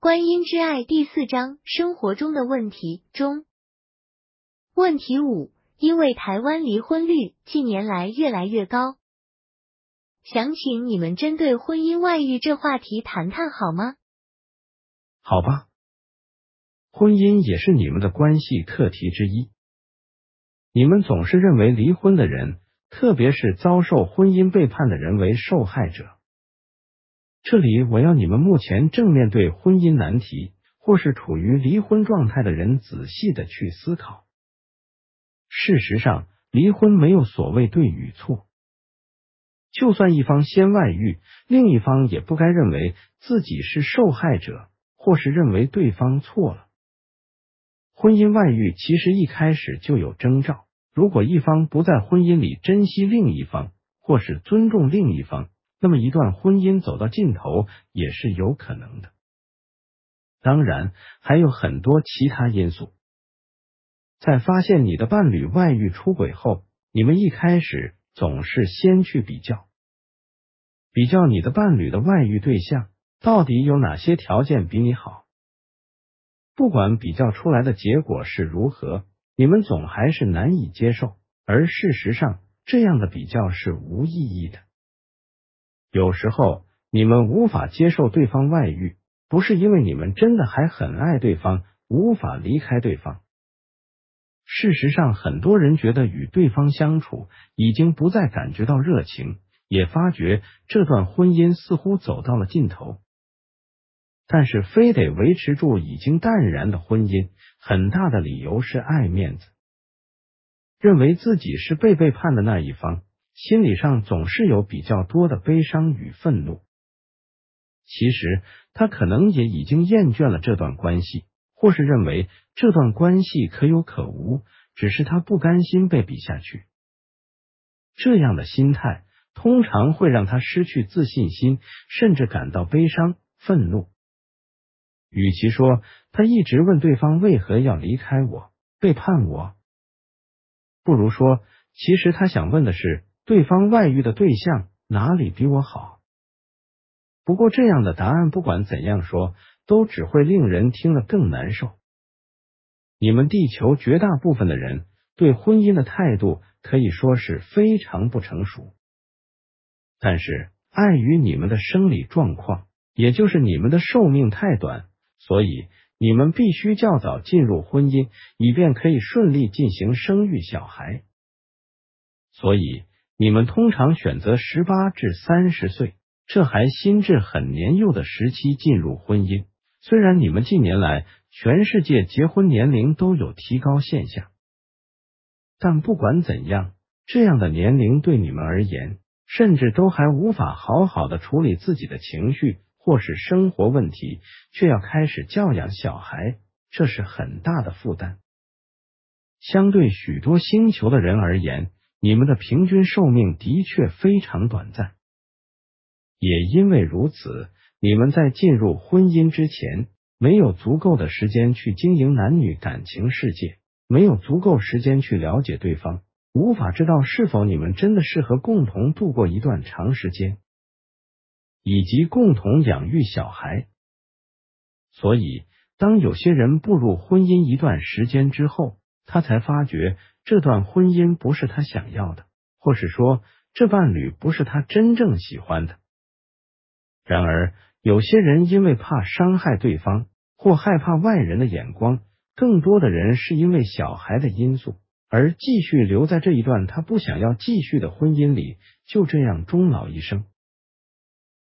观音之爱第四章生活中的问题中，问题五：因为台湾离婚率近年来越来越高，想请你们针对婚姻外遇这话题谈谈好吗？好吧，婚姻也是你们的关系课题之一。你们总是认为离婚的人，特别是遭受婚姻背叛的人为受害者。这里我要你们目前正面对婚姻难题，或是处于离婚状态的人，仔细的去思考。事实上，离婚没有所谓对与错。就算一方先外遇，另一方也不该认为自己是受害者，或是认为对方错了。婚姻外遇其实一开始就有征兆，如果一方不在婚姻里珍惜另一方，或是尊重另一方。那么，一段婚姻走到尽头也是有可能的。当然，还有很多其他因素。在发现你的伴侣外遇出轨后，你们一开始总是先去比较，比较你的伴侣的外遇对象到底有哪些条件比你好。不管比较出来的结果是如何，你们总还是难以接受。而事实上，这样的比较是无意义的。有时候你们无法接受对方外遇，不是因为你们真的还很爱对方，无法离开对方。事实上，很多人觉得与对方相处已经不再感觉到热情，也发觉这段婚姻似乎走到了尽头。但是，非得维持住已经淡然的婚姻，很大的理由是爱面子，认为自己是被背叛的那一方。心理上总是有比较多的悲伤与愤怒。其实他可能也已经厌倦了这段关系，或是认为这段关系可有可无，只是他不甘心被比下去。这样的心态通常会让他失去自信心，甚至感到悲伤、愤怒。与其说他一直问对方为何要离开我、背叛我，不如说其实他想问的是。对方外遇的对象哪里比我好？不过这样的答案不管怎样说，都只会令人听了更难受。你们地球绝大部分的人对婚姻的态度可以说是非常不成熟，但是碍于你们的生理状况，也就是你们的寿命太短，所以你们必须较早进入婚姻，以便可以顺利进行生育小孩。所以。你们通常选择十八至三十岁，这还心智很年幼的时期进入婚姻。虽然你们近年来全世界结婚年龄都有提高现象，但不管怎样，这样的年龄对你们而言，甚至都还无法好好的处理自己的情绪或是生活问题，却要开始教养小孩，这是很大的负担。相对许多星球的人而言。你们的平均寿命的确非常短暂，也因为如此，你们在进入婚姻之前，没有足够的时间去经营男女感情世界，没有足够时间去了解对方，无法知道是否你们真的适合共同度过一段长时间，以及共同养育小孩。所以，当有些人步入婚姻一段时间之后，他才发觉。这段婚姻不是他想要的，或是说这伴侣不是他真正喜欢的。然而，有些人因为怕伤害对方，或害怕外人的眼光，更多的人是因为小孩的因素，而继续留在这一段他不想要继续的婚姻里，就这样终老一生。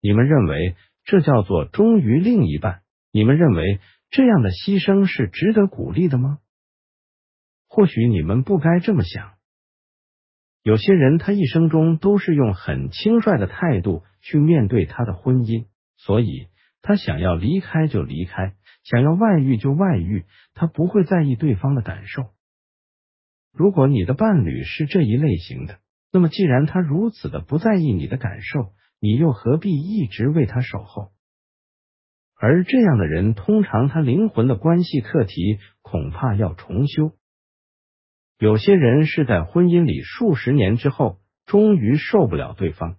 你们认为这叫做忠于另一半？你们认为这样的牺牲是值得鼓励的吗？或许你们不该这么想。有些人他一生中都是用很轻率的态度去面对他的婚姻，所以他想要离开就离开，想要外遇就外遇，他不会在意对方的感受。如果你的伴侣是这一类型的，那么既然他如此的不在意你的感受，你又何必一直为他守候？而这样的人，通常他灵魂的关系课题恐怕要重修。有些人是在婚姻里数十年之后，终于受不了对方，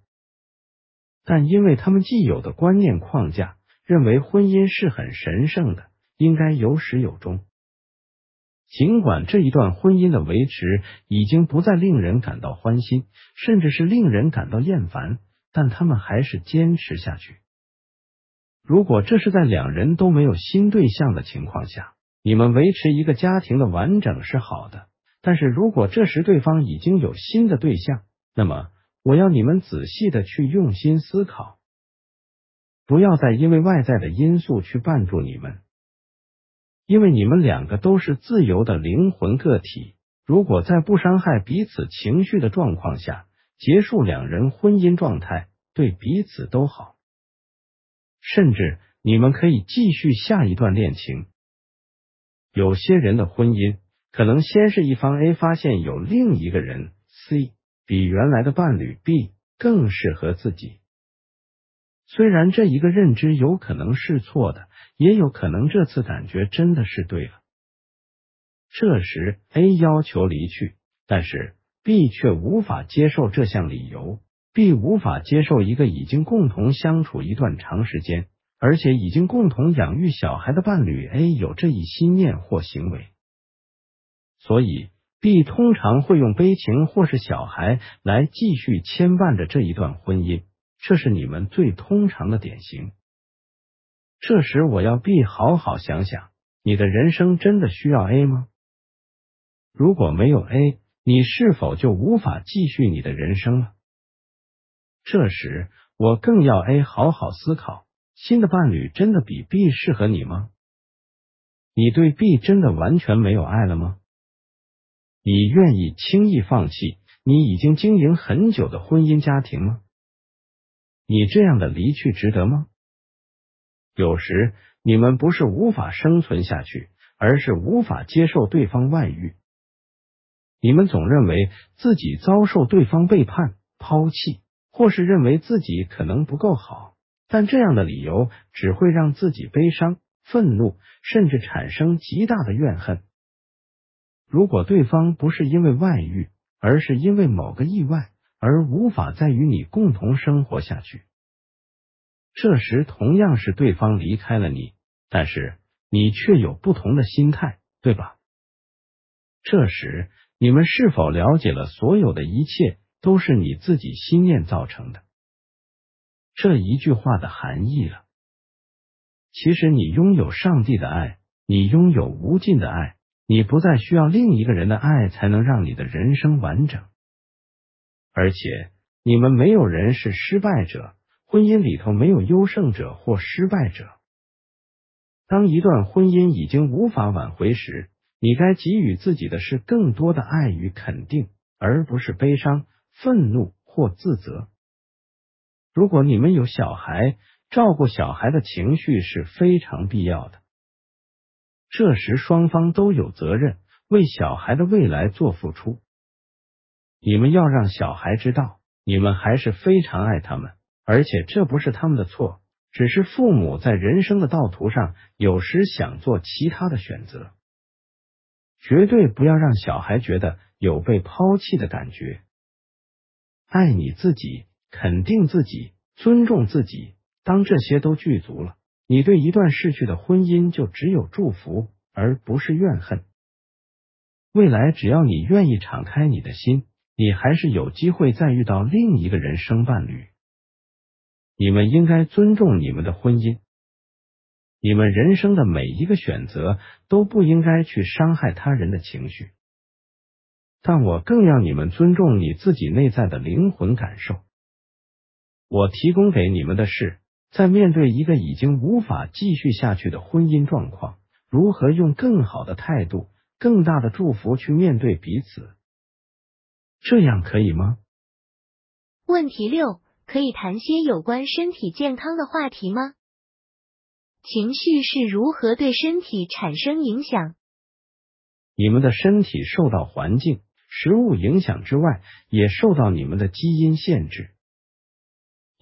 但因为他们既有的观念框架，认为婚姻是很神圣的，应该有始有终。尽管这一段婚姻的维持已经不再令人感到欢心，甚至是令人感到厌烦，但他们还是坚持下去。如果这是在两人都没有新对象的情况下，你们维持一个家庭的完整是好的。但是如果这时对方已经有新的对象，那么我要你们仔细的去用心思考，不要再因为外在的因素去绊住你们。因为你们两个都是自由的灵魂个体，如果在不伤害彼此情绪的状况下结束两人婚姻状态，对彼此都好。甚至你们可以继续下一段恋情。有些人的婚姻可能先是一方 A 发现有另一个人 C 比原来的伴侣 B 更适合自己。虽然这一个认知有可能是错的，也有可能这次感觉真的是对了。这时 A 要求离去，但是 B 却无法接受这项理由。B 无法接受一个已经共同相处一段长时间，而且已经共同养育小孩的伴侣 A 有这一心念或行为，所以 B 通常会用悲情或是小孩来继续牵绊着这一段婚姻。这是你们最通常的典型。这时，我要 B 好好想想，你的人生真的需要 A 吗？如果没有 A，你是否就无法继续你的人生了？这时，我更要 A 好好思考：新的伴侣真的比 B 适合你吗？你对 B 真的完全没有爱了吗？你愿意轻易放弃你已经经营很久的婚姻家庭吗？你这样的离去值得吗？有时你们不是无法生存下去，而是无法接受对方外遇。你们总认为自己遭受对方背叛、抛弃，或是认为自己可能不够好，但这样的理由只会让自己悲伤、愤怒，甚至产生极大的怨恨。如果对方不是因为外遇，而是因为某个意外。而无法再与你共同生活下去。这时同样是对方离开了你，但是你却有不同的心态，对吧？这时你们是否了解了所有的一切都是你自己心念造成的？这一句话的含义了。其实你拥有上帝的爱，你拥有无尽的爱，你不再需要另一个人的爱才能让你的人生完整。而且你们没有人是失败者，婚姻里头没有优胜者或失败者。当一段婚姻已经无法挽回时，你该给予自己的是更多的爱与肯定，而不是悲伤、愤怒或自责。如果你们有小孩，照顾小孩的情绪是非常必要的。这时双方都有责任为小孩的未来做付出。你们要让小孩知道，你们还是非常爱他们，而且这不是他们的错，只是父母在人生的道途上有时想做其他的选择。绝对不要让小孩觉得有被抛弃的感觉。爱你自己，肯定自己，尊重自己。当这些都具足了，你对一段逝去的婚姻就只有祝福，而不是怨恨。未来只要你愿意敞开你的心。你还是有机会再遇到另一个人生伴侣。你们应该尊重你们的婚姻。你们人生的每一个选择都不应该去伤害他人的情绪。但我更要你们尊重你自己内在的灵魂感受。我提供给你们的是，在面对一个已经无法继续下去的婚姻状况，如何用更好的态度、更大的祝福去面对彼此。这样可以吗？问题六：可以谈些有关身体健康的话题吗？情绪是如何对身体产生影响？你们的身体受到环境、食物影响之外，也受到你们的基因限制。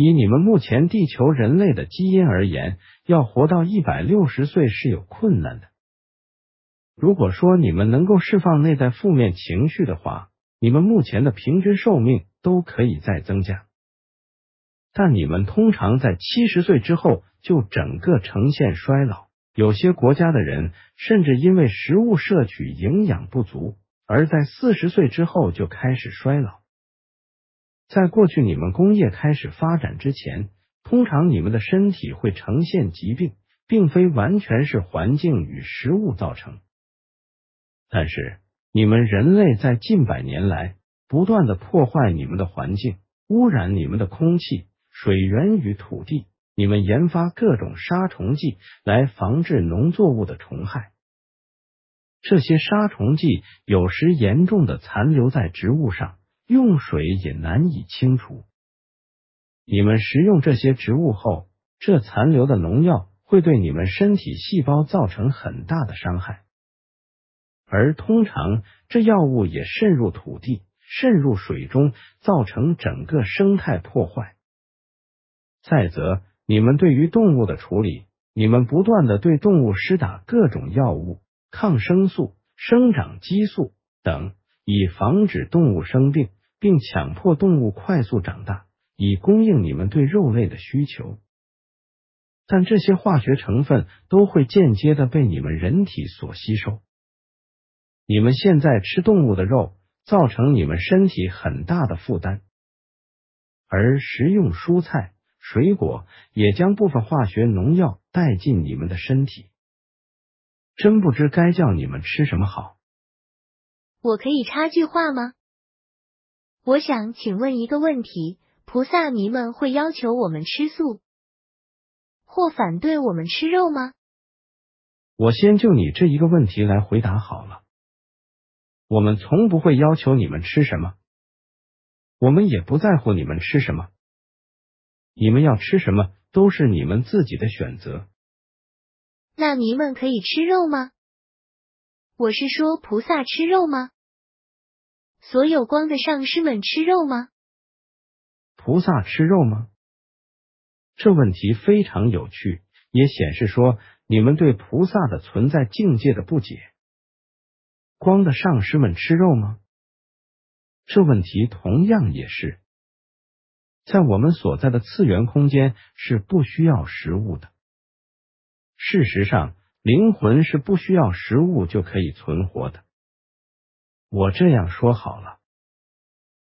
以你们目前地球人类的基因而言，要活到一百六十岁是有困难的。如果说你们能够释放内在负面情绪的话，你们目前的平均寿命都可以再增加，但你们通常在七十岁之后就整个呈现衰老。有些国家的人甚至因为食物摄取营养不足，而在四十岁之后就开始衰老。在过去你们工业开始发展之前，通常你们的身体会呈现疾病，并非完全是环境与食物造成。但是你们人类在近百年来不断的破坏你们的环境，污染你们的空气、水源与土地。你们研发各种杀虫剂来防治农作物的虫害，这些杀虫剂有时严重的残留在植物上，用水也难以清除。你们食用这些植物后，这残留的农药会对你们身体细胞造成很大的伤害，而通常这药物也渗入土地、渗入水中，造成整个生态破坏。再则，你们对于动物的处理，你们不断的对动物施打各种药物、抗生素、生长激素等，以防止动物生病，并强迫动物快速长大，以供应你们对肉类的需求。但这些化学成分都会间接的被你们人体所吸收。你们现在吃动物的肉，造成你们身体很大的负担，而食用蔬菜。水果也将部分化学农药带进你们的身体，真不知该叫你们吃什么好。我可以插句话吗？我想请问一个问题：菩萨迷们会要求我们吃素，或反对我们吃肉吗？我先就你这一个问题来回答好了。我们从不会要求你们吃什么，我们也不在乎你们吃什么。你们要吃什么都是你们自己的选择。那你们可以吃肉吗？我是说菩萨吃肉吗？所有光的上师们吃肉吗？菩萨吃肉吗？这问题非常有趣，也显示说你们对菩萨的存在境界的不解。光的上师们吃肉吗？这问题同样也是。在我们所在的次元空间是不需要食物的。事实上，灵魂是不需要食物就可以存活的。我这样说好了：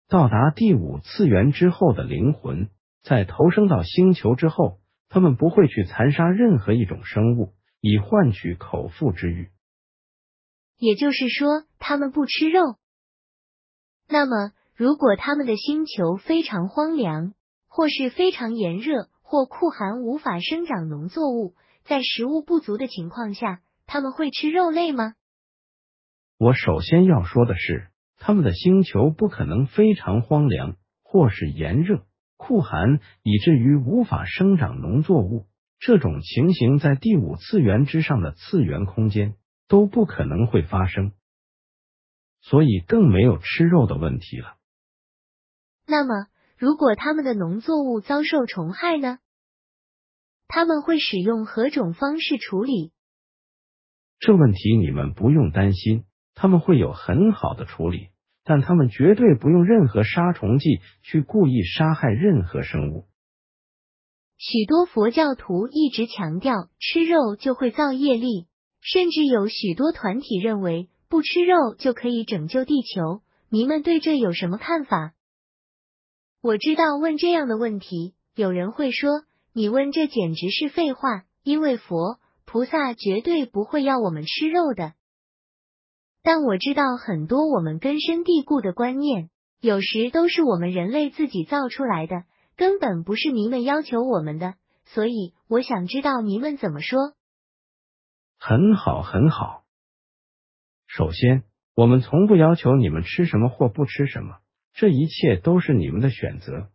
到达第五次元之后的灵魂，在投生到星球之后，他们不会去残杀任何一种生物，以换取口腹之欲。也就是说，他们不吃肉。那么。如果他们的星球非常荒凉，或是非常炎热或酷寒，无法生长农作物，在食物不足的情况下，他们会吃肉类吗？我首先要说的是，他们的星球不可能非常荒凉，或是炎热、酷寒，以至于无法生长农作物。这种情形在第五次元之上的次元空间都不可能会发生，所以更没有吃肉的问题了。那么，如果他们的农作物遭受虫害呢？他们会使用何种方式处理？这问题你们不用担心，他们会有很好的处理，但他们绝对不用任何杀虫剂去故意杀害任何生物。许多佛教徒一直强调吃肉就会造业力，甚至有许多团体认为不吃肉就可以拯救地球。你们对这有什么看法？我知道问这样的问题，有人会说你问这简直是废话，因为佛菩萨绝对不会要我们吃肉的。但我知道很多我们根深蒂固的观念，有时都是我们人类自己造出来的，根本不是你们要求我们的。所以我想知道你们怎么说。很好，很好。首先，我们从不要求你们吃什么或不吃什么。这一切都是你们的选择。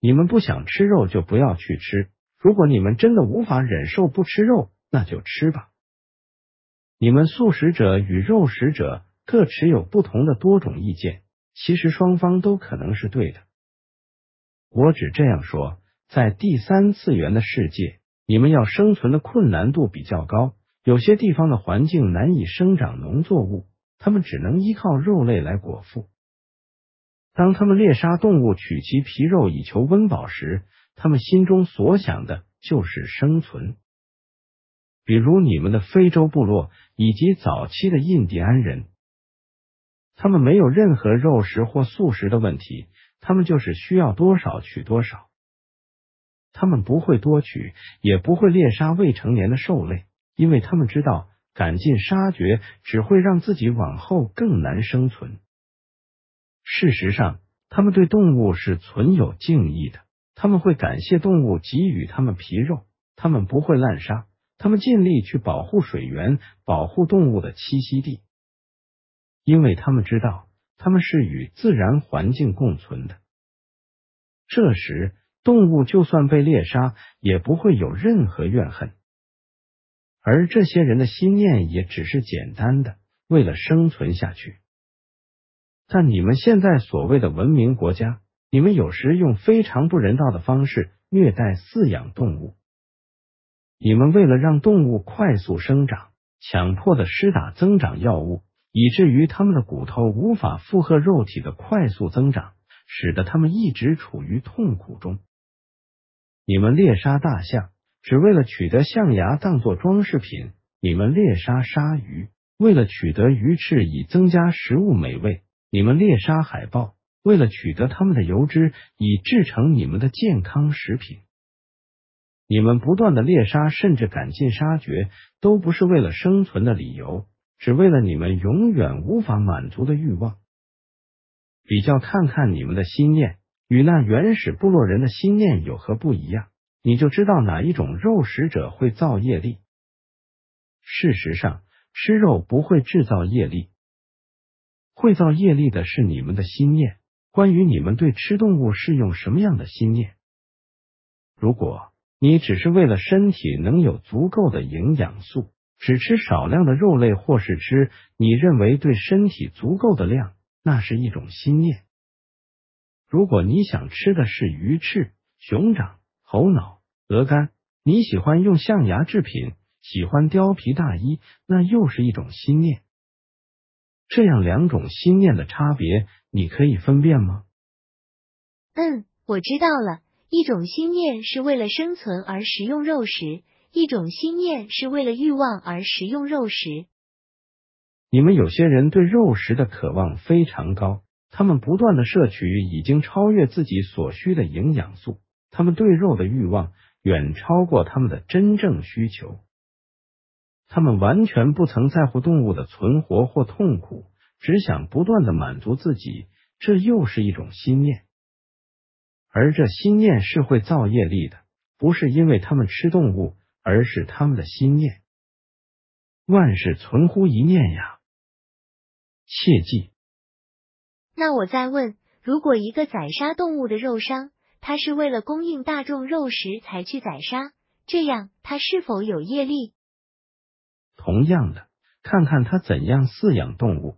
你们不想吃肉就不要去吃。如果你们真的无法忍受不吃肉，那就吃吧。你们素食者与肉食者各持有不同的多种意见，其实双方都可能是对的。我只这样说：在第三次元的世界，你们要生存的困难度比较高，有些地方的环境难以生长农作物，他们只能依靠肉类来果腹。当他们猎杀动物取其皮肉以求温饱时，他们心中所想的就是生存。比如你们的非洲部落以及早期的印第安人，他们没有任何肉食或素食的问题，他们就是需要多少取多少。他们不会多取，也不会猎杀未成年的兽类，因为他们知道赶尽杀绝只会让自己往后更难生存。事实上，他们对动物是存有敬意的，他们会感谢动物给予他们皮肉，他们不会滥杀，他们尽力去保护水源，保护动物的栖息地，因为他们知道他们是与自然环境共存的。这时，动物就算被猎杀，也不会有任何怨恨，而这些人的心念也只是简单的，为了生存下去。但你们现在所谓的文明国家，你们有时用非常不人道的方式虐待饲养动物。你们为了让动物快速生长，强迫的施打增长药物，以至于它们的骨头无法负荷肉体的快速增长，使得它们一直处于痛苦中。你们猎杀大象，只为了取得象牙当做装饰品；你们猎杀鲨鱼，为了取得鱼翅以增加食物美味。你们猎杀海豹，为了取得它们的油脂，以制成你们的健康食品。你们不断的猎杀，甚至赶尽杀绝，都不是为了生存的理由，只为了你们永远无法满足的欲望。比较看看你们的心念与那原始部落人的心念有何不一样，你就知道哪一种肉食者会造业力。事实上，吃肉不会制造业力。会造业力的是你们的心念。关于你们对吃动物是用什么样的心念？如果你只是为了身体能有足够的营养素，只吃少量的肉类，或是吃你认为对身体足够的量，那是一种心念。如果你想吃的是鱼翅、熊掌、猴脑、鹅肝，你喜欢用象牙制品，喜欢貂皮大衣，那又是一种心念。这样两种心念的差别，你可以分辨吗？嗯，我知道了。一种心念是为了生存而食用肉食，一种心念是为了欲望而食用肉食。你们有些人对肉食的渴望非常高，他们不断的摄取已经超越自己所需的营养素，他们对肉的欲望远超过他们的真正需求。他们完全不曾在乎动物的存活或痛苦，只想不断的满足自己。这又是一种心念，而这心念是会造业力的，不是因为他们吃动物，而是他们的心念。万事存乎一念呀！切记。那我再问：如果一个宰杀动物的肉商，他是为了供应大众肉食才去宰杀，这样他是否有业力？同样的，看看他怎样饲养动物，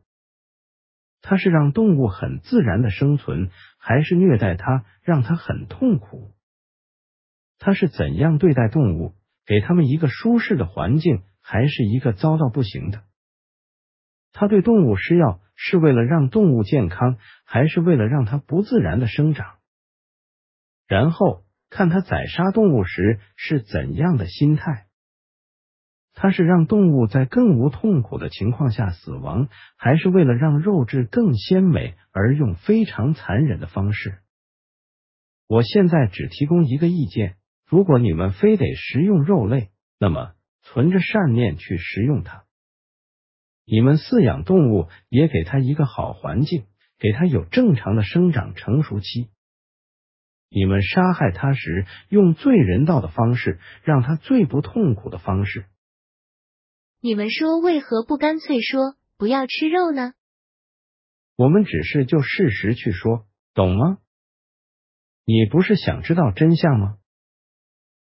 他是让动物很自然的生存，还是虐待它，让它很痛苦？他是怎样对待动物，给他们一个舒适的环境，还是一个糟到不行的？他对动物施药是为了让动物健康，还是为了让它不自然的生长？然后看他宰杀动物时是怎样的心态。它是让动物在更无痛苦的情况下死亡，还是为了让肉质更鲜美而用非常残忍的方式？我现在只提供一个意见：如果你们非得食用肉类，那么存着善念去食用它。你们饲养动物，也给它一个好环境，给它有正常的生长成熟期。你们杀害它时，用最人道的方式，让它最不痛苦的方式。你们说为何不干脆说不要吃肉呢？我们只是就事实去说，懂吗？你不是想知道真相吗？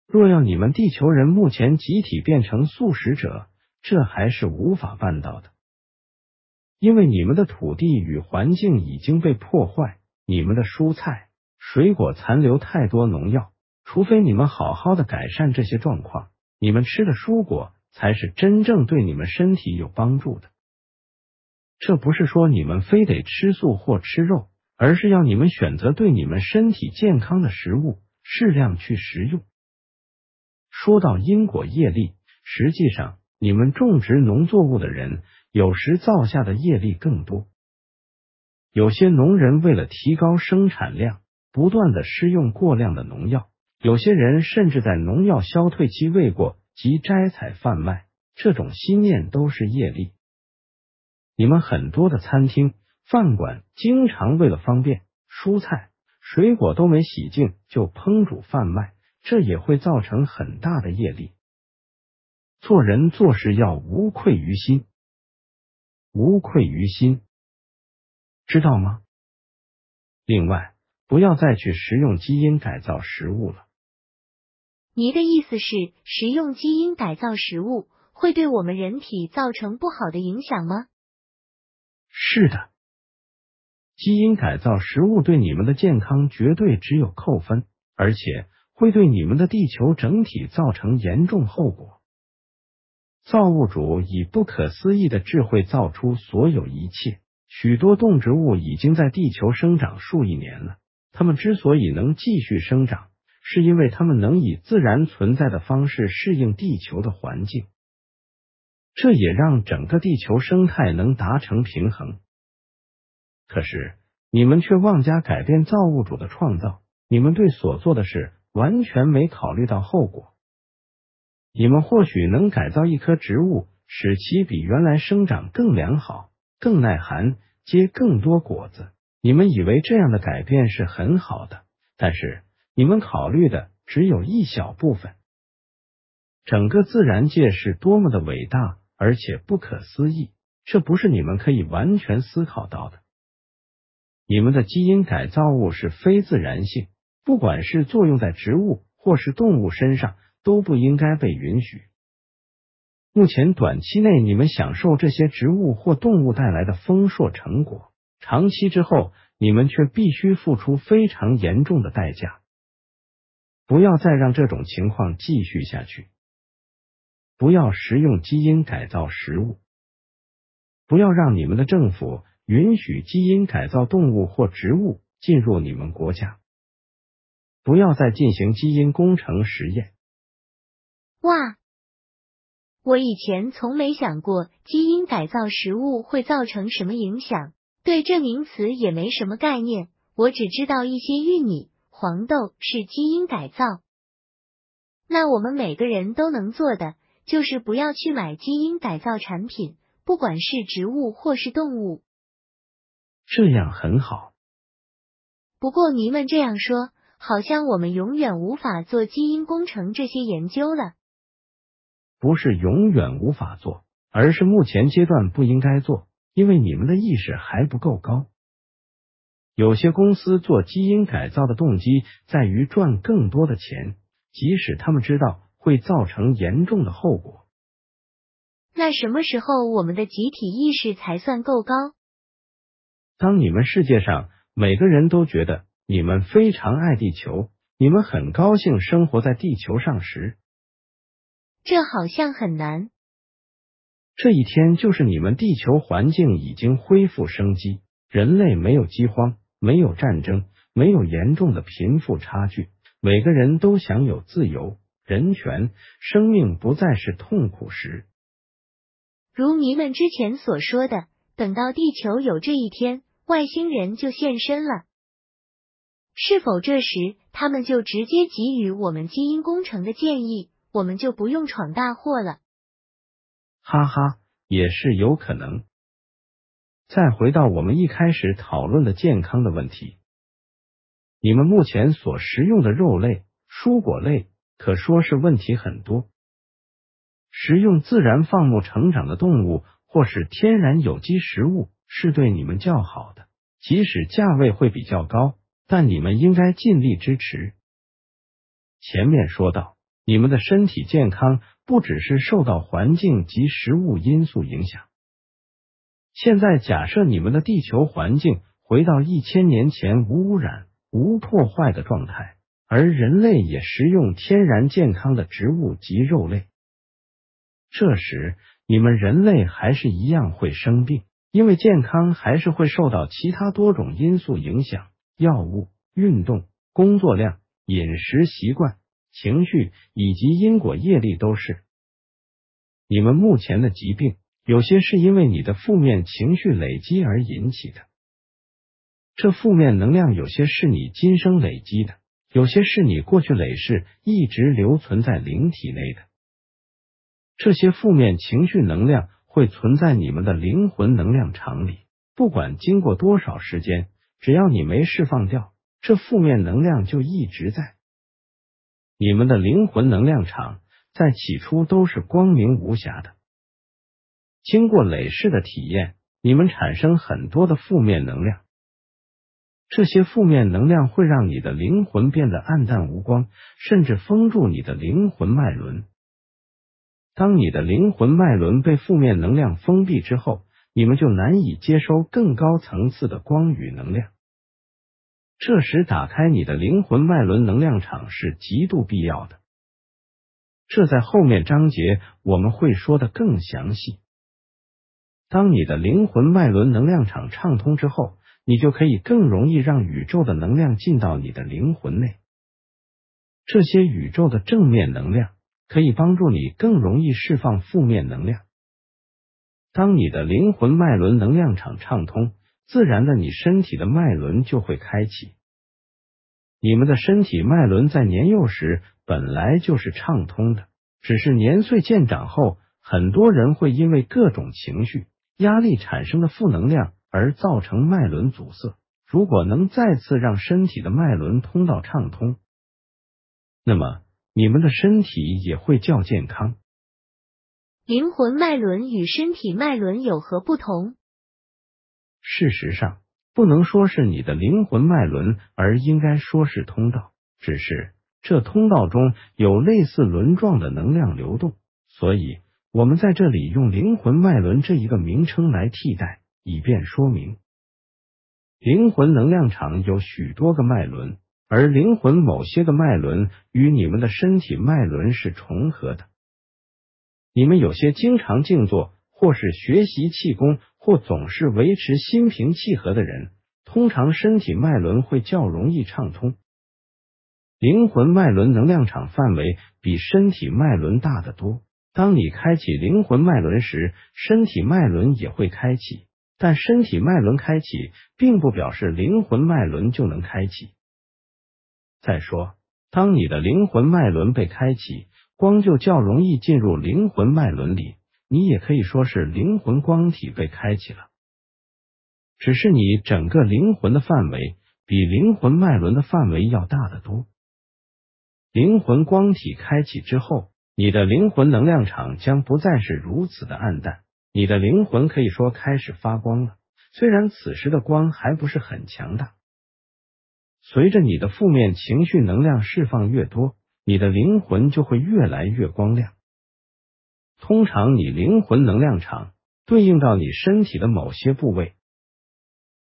若要你们地球人目前集体变成素食者，这还是无法办到的，因为你们的土地与环境已经被破坏，你们的蔬菜、水果残留太多农药。除非你们好好的改善这些状况，你们吃的蔬果。才是真正对你们身体有帮助的。这不是说你们非得吃素或吃肉，而是要你们选择对你们身体健康的食物，适量去食用。说到因果业力，实际上你们种植农作物的人，有时造下的业力更多。有些农人为了提高生产量，不断的施用过量的农药；有些人甚至在农药消退期未过即摘采贩卖，这种心念都是业力。你们很多的餐厅、饭馆经常为了方便，蔬菜、水果都没洗净就烹煮贩卖，这也会造成很大的业力。做人做事要无愧于心，无愧于心。知道吗？另外，不要再去食用基因改造食物了。你的意思是，食用基因改造食物会对我们人体造成不好的影响吗？是的，基因改造食物对你们的健康绝对只有扣分，而且会对你们的地球整体造成严重后果。造物主以不可思议的智慧造出所有一切。许多动植物已经在地球生长数亿年了。它们之所以能继续生长，是因为它们能以自然存在的方式适应地球的环境。这也让整个地球生态能达成平衡。可是你们却妄加改变造物主的创造，你们对所做的事完全没考虑到后果。你们或许能改造一棵植物，使其比原来生长更良好。更耐寒，结更多果子。你们以为这样的改变是很好的，但是你们考虑的只有一小部分。整个自然界是多么的伟大，而且不可思议，这不是你们可以完全思考到的。你们的基因改造物是非自然性，不管是作用在植物或是动物身上，都不应该被允许。目前短期内，你们享受这些植物或动物带来的丰硕成果；长期之后，你们却必须付出非常严重的代价。不要再让这种情况继续下去。不要食用基因改造食物。不要让你们的政府允许基因改造动物或植物进入你们国家。不要再进行基因工程实验。哇！我以前从没想过基因改造食物会造成什么影响，对这名词也没什么概念。我只知道一些玉米、黄豆是基因改造。那我们每个人都能做的，就是不要去买基因改造产品，不管是植物或是动物。这样很好。不过你们这样说，好像我们永远无法做基因工程这些研究了。不是永远无法做，而是目前阶段不应该做，因为你们的意识还不够高。有些公司做基因改造的动机在于赚更多的钱，即使他们知道会造成严重的后果。那什么时候我们的集体意识才算够高？当你们世界上每个人都觉得你们非常爱地球，你们很高兴生活在地球上时。这好像很难。这一天就是你们地球环境已经恢复生机，人类没有饥荒，没有战争，没有严重的贫富差距，每个人都享有自由、人权，生命不再是痛苦时。如迷们之前所说的，等到地球有这一天，外星人就现身了。是否这时他们就直接给予我们基因工程的建议？我们就不用闯大祸了。哈哈，也是有可能。再回到我们一开始讨论的健康的问题，你们目前所食用的肉类、蔬果类，可说是问题很多。食用自然放牧成长的动物或是天然有机食物，是对你们较好的，即使价位会比较高，但你们应该尽力支持。前面说到。你们的身体健康不只是受到环境及食物因素影响。现在假设你们的地球环境回到一千年前无污染、无破坏的状态，而人类也食用天然健康的植物及肉类，这时你们人类还是一样会生病，因为健康还是会受到其他多种因素影响，药物、运动、工作量、饮食习惯、情绪以及因果业力都是。你们目前的疾病，有些是因为你的负面情绪累积而引起的。这负面能量有些是你今生累积的，有些是你过去累世一直留存在灵体内的。这些负面情绪能量会存在你们的灵魂能量场里，不管经过多少时间，只要你没释放掉，这负面能量就一直在。你们的灵魂能量场在起初都是光明无瑕的，经过累世的体验，你们产生很多的负面能量，这些负面能量会让你的灵魂变得暗淡无光，甚至封住你的灵魂脉轮。当你的灵魂脉轮被负面能量封闭之后，你们就难以接收更高层次的光与能量。这时，打开你的灵魂脉轮能量场是极度必要的。这在后面章节我们会说的更详细。当你的灵魂脉轮能量场畅通之后，你就可以更容易让宇宙的能量进到你的灵魂内。这些宇宙的正面能量。可以帮助你更容易释放负面能量。当你的灵魂脉轮能量场畅通，自然的，你身体的脉轮就会开启。你们的身体脉轮在年幼时本来就是畅通的，只是年岁渐长后，很多人会因为各种情绪、压力产生的负能量而造成脉轮阻塞。如果能再次让身体的脉轮通道畅通，那么。你们的身体也会较健康。灵魂脉轮与身体脉轮有何不同？事实上，不能说是你的灵魂脉轮，而应该说是通道。只是这通道中有类似轮状的能量流动，所以我们在这里用灵魂脉轮这一个名称来替代，以便说明。灵魂能量场有许多个脉轮。而灵魂某些个脉轮与你们的身体脉轮是重合的。你们有些经常静坐，或是学习气功，或总是维持心平气和的人，通常身体脉轮会较容易畅通。灵魂脉轮能量场范围比身体脉轮大得多。当你开启灵魂脉轮时，身体脉轮也会开启。但身体脉轮开启，并不表示灵魂脉轮就能开启。再说，当你的灵魂脉轮被开启，光就较容易进入灵魂脉轮里。你也可以说是灵魂光体被开启了，只是你整个灵魂的范围比灵魂脉轮的范围要大得多。灵魂光体开启之后，你的灵魂能量场将不再是如此的暗淡，你的灵魂可以说开始发光了。虽然此时的光还不是很强大。随着你的负面情绪能量释放越多，你的灵魂就会越来越光亮。通常，你灵魂能量场对应到你身体的某些部位。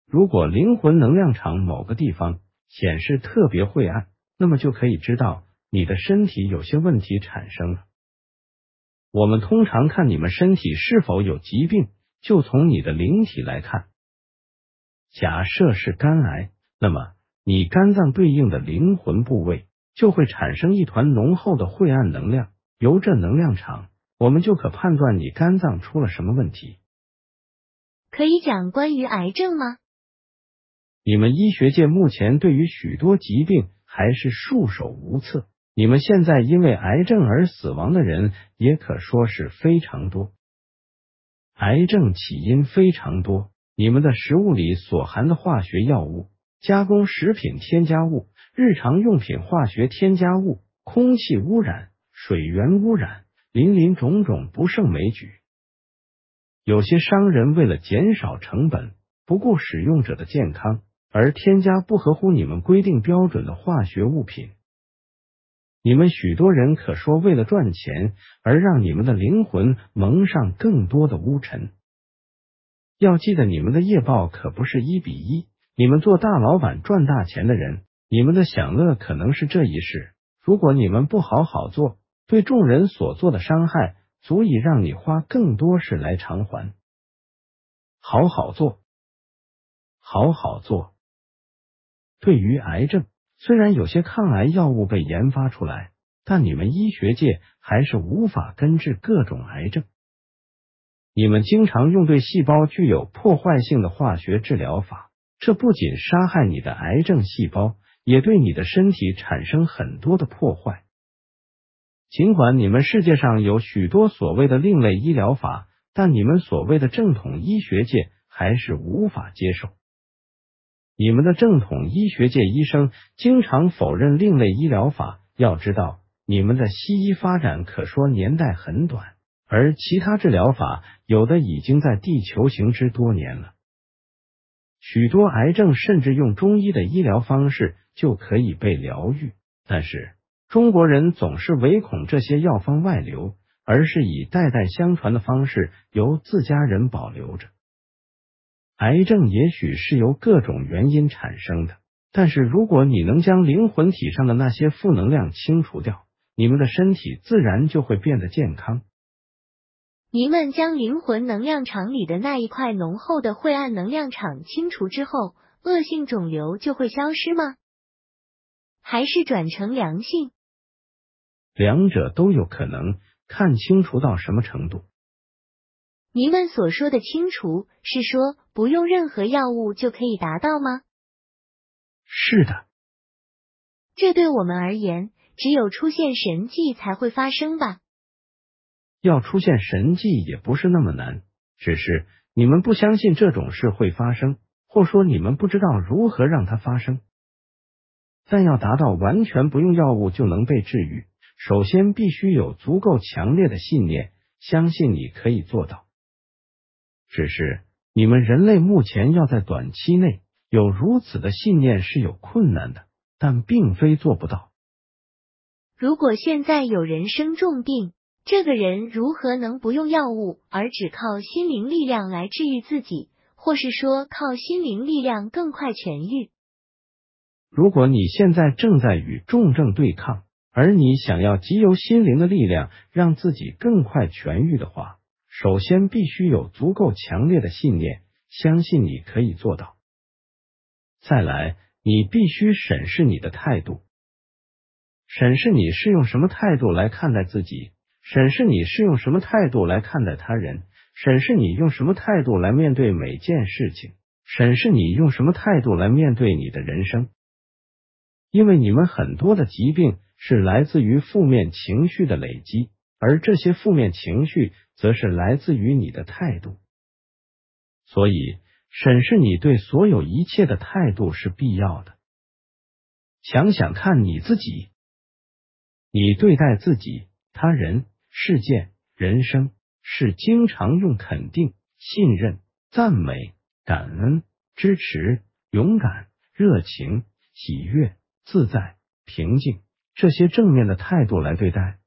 如果灵魂能量场某个地方显示特别晦暗，那么就可以知道你的身体有些问题产生了。我们通常看你们身体是否有疾病，就从你的灵体来看。假设是肝癌，那么。你肝脏对应的灵魂部位就会产生一团浓厚的晦暗能量，由这能量场，我们就可判断你肝脏出了什么问题。可以讲关于癌症吗？你们医学界目前对于许多疾病还是束手无策。你们现在因为癌症而死亡的人也可说是非常多。癌症起因非常多，你们的食物里所含的化学药物。加工食品添加物、日常用品化学添加物、空气污染、水源污染，林林种种不胜枚举。有些商人为了减少成本，不顾使用者的健康，而添加不合乎你们规定标准的化学物品。你们许多人可说为了赚钱，而让你们的灵魂蒙上更多的污尘。要记得，你们的业报可不是一比一。你们做大老板赚大钱的人，你们的享乐可能是这一世。如果你们不好好做，对众人所做的伤害，足以让你花更多事来偿还。好好做，好好做。对于癌症，虽然有些抗癌药物被研发出来，但你们医学界还是无法根治各种癌症。你们经常用对细胞具有破坏性的化学治疗法，这不仅杀害你的癌症细胞，也对你的身体产生很多的破坏。尽管你们世界上有许多所谓的另类医疗法，但你们所谓的正统医学界还是无法接受。你们的正统医学界医生经常否认另类医疗法。要知道，你们的西医发展可说年代很短。而其他治疗法有的已经在地球行之多年了，许多癌症甚至用中医的医疗方式就可以被疗愈。但是中国人总是唯恐这些药方外流，而是以代代相传的方式由自家人保留着。癌症也许是由各种原因产生的，但是如果你能将灵魂体上的那些负能量清除掉，你们的身体自然就会变得健康。您们将灵魂能量场里的那一块浓厚的晦暗能量场清除之后，恶性肿瘤就会消失吗？还是转成良性？两者都有可能，看清除到什么程度。您们所说的清除，是说不用任何药物就可以达到吗？是的。这对我们而言，只有出现神迹才会发生吧。要出现神迹也不是那么难，只是你们不相信这种事会发生，或说你们不知道如何让它发生。但要达到完全不用药物就能被治愈，首先必须有足够强烈的信念，相信你可以做到。只是你们人类目前要在短期内有如此的信念是有困难的，但并非做不到。如果现在有人生重病。这个人如何能不用药物，而只靠心灵力量来治愈自己，或是说靠心灵力量更快痊愈？如果你现在正在与重症对抗，而你想要藉由心灵的力量让自己更快痊愈的话，首先必须有足够强烈的信念，相信你可以做到。再来，你必须审视你的态度，审视你是用什么态度来看待自己。审视你是用什么态度来看待他人，审视你用什么态度来面对每件事情，审视你用什么态度来面对你的人生。因为你们很多的疾病是来自于负面情绪的累积，而这些负面情绪则是来自于你的态度。所以，审视你对所有一切的态度是必要的。想想看你自己，你对待自己、他人。事件、人生是经常用肯定、信任、赞美、感恩、支持、勇敢、热情、喜悦、自在、平静这些正面的态度来对待，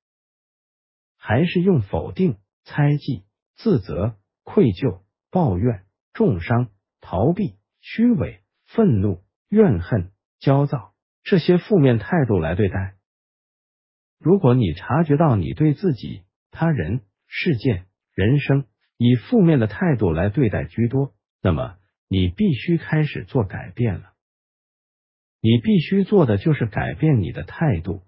还是用否定、猜忌、自责、愧疚、抱怨、重伤、逃避、虚伪、愤怒、怨恨、焦躁这些负面态度来对待？如果你察觉到你对自己、他人、事件、人生以负面的态度来对待居多，那么你必须开始做改变了。你必须做的就是改变你的态度，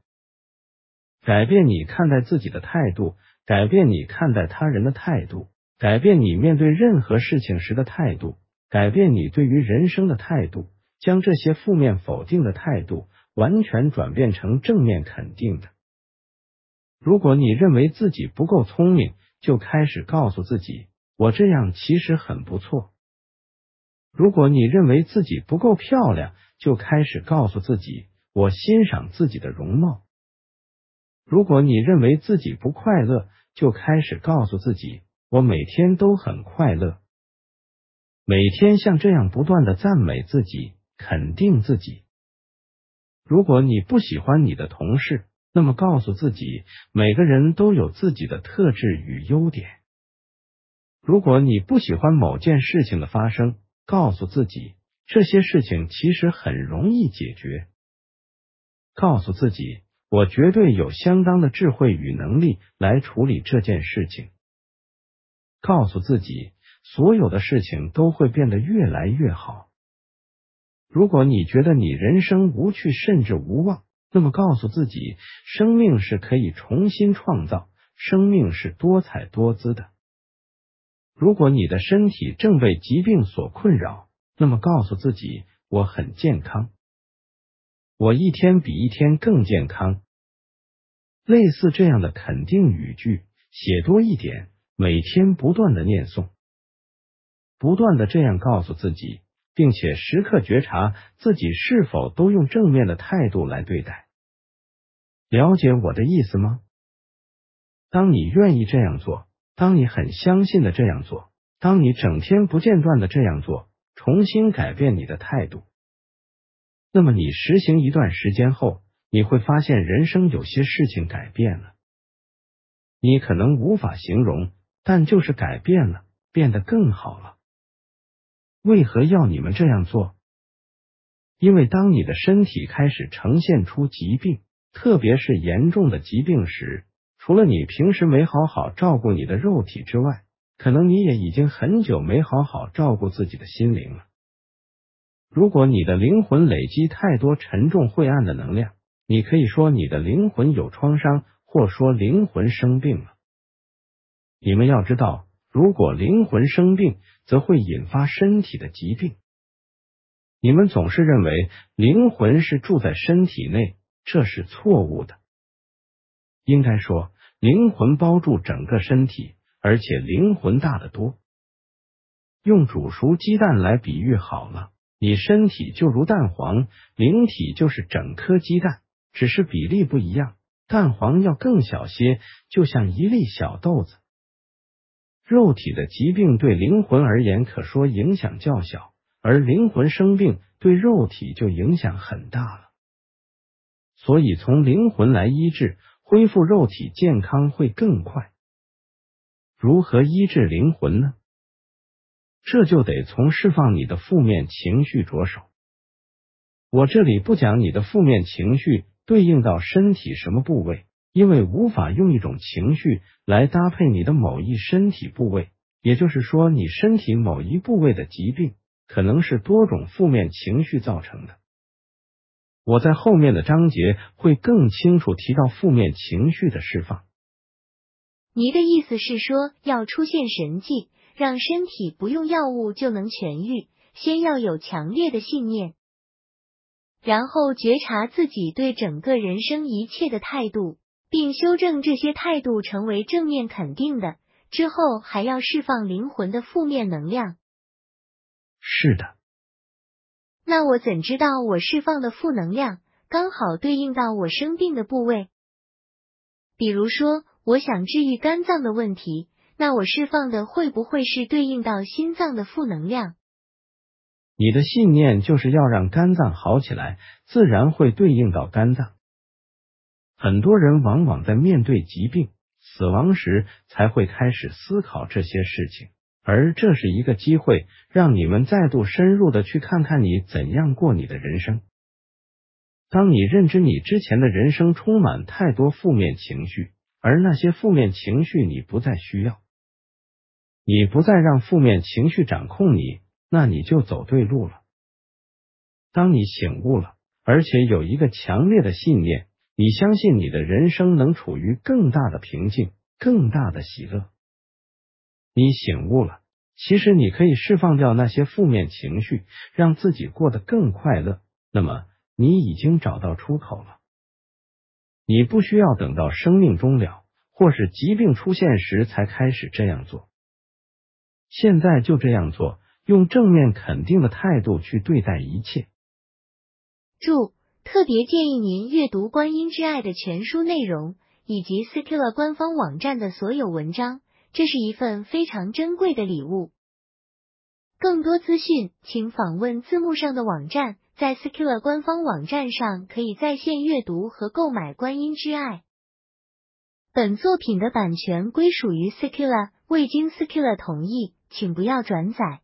改变你看待自己的态度，改变你看待他人的态度，改变你面对任何事情时的态度，改变你对于人生的态度，将这些负面否定的态度完全转变成正面肯定的。如果你认为自己不够聪明，就开始告诉自己：“我这样其实很不错。”如果你认为自己不够漂亮，就开始告诉自己：“我欣赏自己的容貌。”如果你认为自己不快乐，就开始告诉自己：“我每天都很快乐。”每天像这样不断的赞美自己，肯定自己。如果你不喜欢你的同事，那么，告诉自己，每个人都有自己的特质与优点。如果你不喜欢某件事情的发生，告诉自己，这些事情其实很容易解决。告诉自己，我绝对有相当的智慧与能力来处理这件事情。告诉自己，所有的事情都会变得越来越好。如果你觉得你人生无趣甚至无望，那么告诉自己，生命是可以重新创造，生命是多彩多姿的。如果你的身体正被疾病所困扰，那么告诉自己，我很健康，我一天比一天更健康。类似这样的肯定语句，写多一点，每天不断的念诵，不断的这样告诉自己。并且时刻觉察自己是否都用正面的态度来对待。了解我的意思吗？当你愿意这样做，当你很相信的这样做，当你整天不间断的这样做，重新改变你的态度，那么你实行一段时间后，你会发现人生有些事情改变了。你可能无法形容，但就是改变了，变得更好了。为何要你们这样做？因为当你的身体开始呈现出疾病，特别是严重的疾病时，除了你平时没好好照顾你的肉体之外，可能你也已经很久没好好照顾自己的心灵了。如果你的灵魂累积太多沉重晦暗的能量，你可以说你的灵魂有创伤，或说灵魂生病了。你们要知道。如果灵魂生病，则会引发身体的疾病。你们总是认为灵魂是住在身体内，这是错误的。应该说，灵魂包住整个身体，而且灵魂大得多。用煮熟鸡蛋来比喻好了，你身体就如蛋黄，灵体就是整颗鸡蛋，只是比例不一样，蛋黄要更小些，就像一粒小豆子。肉体的疾病对灵魂而言可说影响较小，而灵魂生病对肉体就影响很大了。所以从灵魂来医治，恢复肉体健康会更快。如何医治灵魂呢？这就得从释放你的负面情绪着手。我这里不讲你的负面情绪对应到身体什么部位。因为无法用一种情绪来搭配你的某一身体部位，也就是说，你身体某一部位的疾病可能是多种负面情绪造成的。我在后面的章节会更清楚提到负面情绪的释放。你的意思是说，要出现神迹，让身体不用药物就能痊愈，先要有强烈的信念，然后觉察自己对整个人生一切的态度。并修正这些态度成为正面肯定的，之后还要释放灵魂的负面能量。是的。那我怎知道我释放的负能量刚好对应到我生病的部位？比如说，我想治愈肝脏的问题，那我释放的会不会是对应到心脏的负能量？你的信念就是要让肝脏好起来，自然会对应到肝脏。很多人往往在面对疾病、死亡时才会开始思考这些事情，而这是一个机会，让你们再度深入的去看看你怎样过你的人生。当你认知你之前的人生充满太多负面情绪，而那些负面情绪你不再需要，你不再让负面情绪掌控你，那你就走对路了。当你醒悟了，而且有一个强烈的信念。你相信你的人生能处于更大的平静、更大的喜乐。你醒悟了，其实你可以释放掉那些负面情绪，让自己过得更快乐。那么，你已经找到出口了。你不需要等到生命终了或是疾病出现时才开始这样做，现在就这样做，用正面肯定的态度去对待一切。注。特别建议您阅读《观音之爱》的全书内容，以及 Skilla 官方网站的所有文章，这是一份非常珍贵的礼物。更多资讯，请访问字幕上的网站，在 Skilla 官方网站上可以在线阅读和购买《观音之爱》。本作品的版权归属于 Skilla，未经 Skilla 同意，请不要转载。